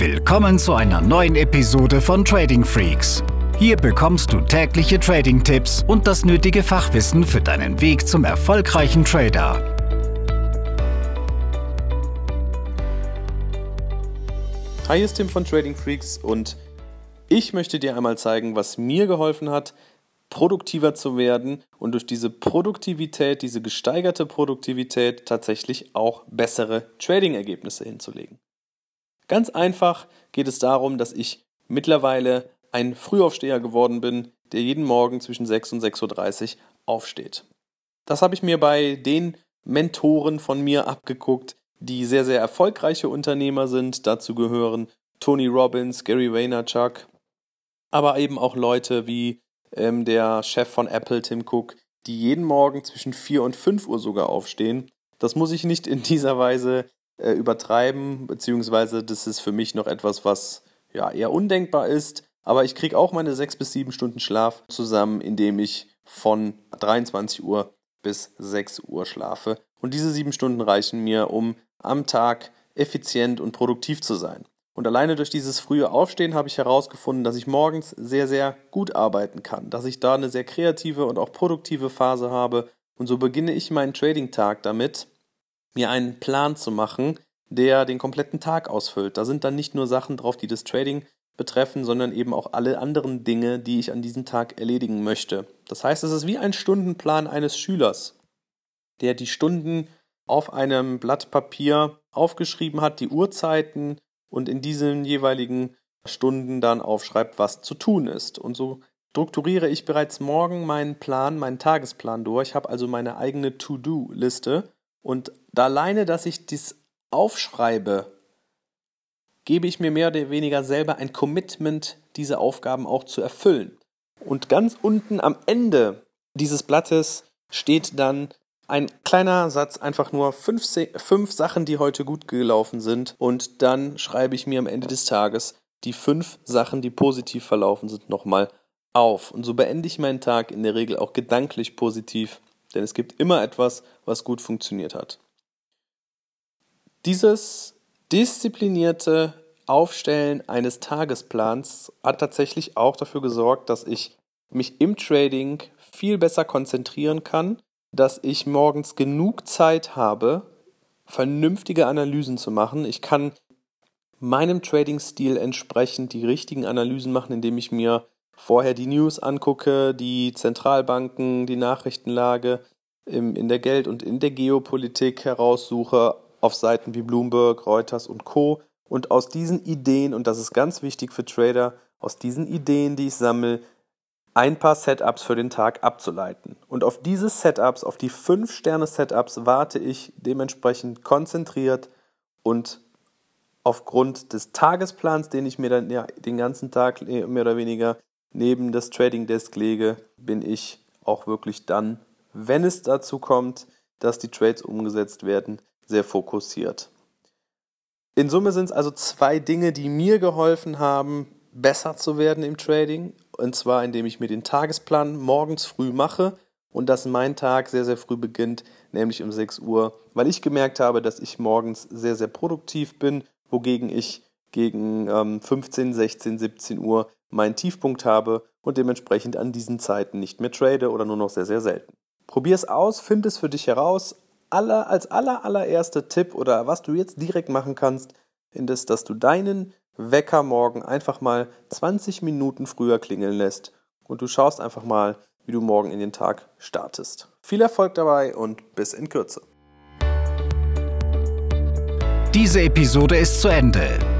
Willkommen zu einer neuen Episode von Trading Freaks. Hier bekommst du tägliche Trading-Tipps und das nötige Fachwissen für deinen Weg zum erfolgreichen Trader. Hi, hier ist Tim von Trading Freaks und ich möchte dir einmal zeigen, was mir geholfen hat, produktiver zu werden und durch diese Produktivität, diese gesteigerte Produktivität tatsächlich auch bessere Trading-Ergebnisse hinzulegen. Ganz einfach geht es darum, dass ich mittlerweile ein Frühaufsteher geworden bin, der jeden Morgen zwischen 6 und 6.30 Uhr aufsteht. Das habe ich mir bei den Mentoren von mir abgeguckt, die sehr, sehr erfolgreiche Unternehmer sind. Dazu gehören Tony Robbins, Gary Vaynerchuk, aber eben auch Leute wie ähm, der Chef von Apple, Tim Cook, die jeden Morgen zwischen 4 und 5 Uhr sogar aufstehen. Das muss ich nicht in dieser Weise äh, übertreiben, beziehungsweise das ist für mich noch etwas, was ja eher undenkbar ist. Aber ich kriege auch meine sechs bis sieben Stunden Schlaf zusammen, indem ich von 23 Uhr bis 6 Uhr schlafe. Und diese sieben Stunden reichen mir, um am Tag effizient und produktiv zu sein. Und alleine durch dieses frühe Aufstehen habe ich herausgefunden, dass ich morgens sehr, sehr gut arbeiten kann, dass ich da eine sehr kreative und auch produktive Phase habe. Und so beginne ich meinen Trading-Tag damit, mir einen Plan zu machen, der den kompletten Tag ausfüllt. Da sind dann nicht nur Sachen drauf, die das Trading betreffen, sondern eben auch alle anderen Dinge, die ich an diesem Tag erledigen möchte. Das heißt, es ist wie ein Stundenplan eines Schülers, der die Stunden auf einem Blatt Papier aufgeschrieben hat, die Uhrzeiten und in diesen jeweiligen Stunden dann aufschreibt, was zu tun ist. Und so strukturiere ich bereits morgen meinen Plan, meinen Tagesplan durch, habe also meine eigene To-Do-Liste und da alleine, dass ich dies aufschreibe, gebe ich mir mehr oder weniger selber ein Commitment, diese Aufgaben auch zu erfüllen. Und ganz unten am Ende dieses Blattes steht dann ein kleiner Satz, einfach nur fünf, fünf Sachen, die heute gut gelaufen sind. Und dann schreibe ich mir am Ende des Tages die fünf Sachen, die positiv verlaufen sind, nochmal auf. Und so beende ich meinen Tag in der Regel auch gedanklich positiv denn es gibt immer etwas, was gut funktioniert hat. Dieses disziplinierte Aufstellen eines Tagesplans hat tatsächlich auch dafür gesorgt, dass ich mich im Trading viel besser konzentrieren kann, dass ich morgens genug Zeit habe, vernünftige Analysen zu machen. Ich kann meinem Trading-Stil entsprechend die richtigen Analysen machen, indem ich mir vorher die News angucke, die Zentralbanken, die Nachrichtenlage im, in der Geld- und in der Geopolitik heraussuche, auf Seiten wie Bloomberg, Reuters und Co. Und aus diesen Ideen, und das ist ganz wichtig für Trader, aus diesen Ideen, die ich sammle, ein paar Setups für den Tag abzuleiten. Und auf diese Setups, auf die 5-Sterne-Setups warte ich dementsprechend konzentriert und aufgrund des Tagesplans, den ich mir dann ja, den ganzen Tag mehr oder weniger neben das Trading Desk lege, bin ich auch wirklich dann, wenn es dazu kommt, dass die Trades umgesetzt werden, sehr fokussiert. In Summe sind es also zwei Dinge, die mir geholfen haben, besser zu werden im Trading. Und zwar, indem ich mir den Tagesplan morgens früh mache und dass mein Tag sehr, sehr früh beginnt, nämlich um 6 Uhr, weil ich gemerkt habe, dass ich morgens sehr, sehr produktiv bin, wogegen ich gegen ähm, 15, 16, 17 Uhr meinen Tiefpunkt habe und dementsprechend an diesen Zeiten nicht mehr trade oder nur noch sehr, sehr selten. Probier es aus, find es für dich heraus. Aller, als aller, allererster Tipp oder was du jetzt direkt machen kannst, ist, dass du deinen Wecker morgen einfach mal 20 Minuten früher klingeln lässt und du schaust einfach mal, wie du morgen in den Tag startest. Viel Erfolg dabei und bis in Kürze. Diese Episode ist zu Ende.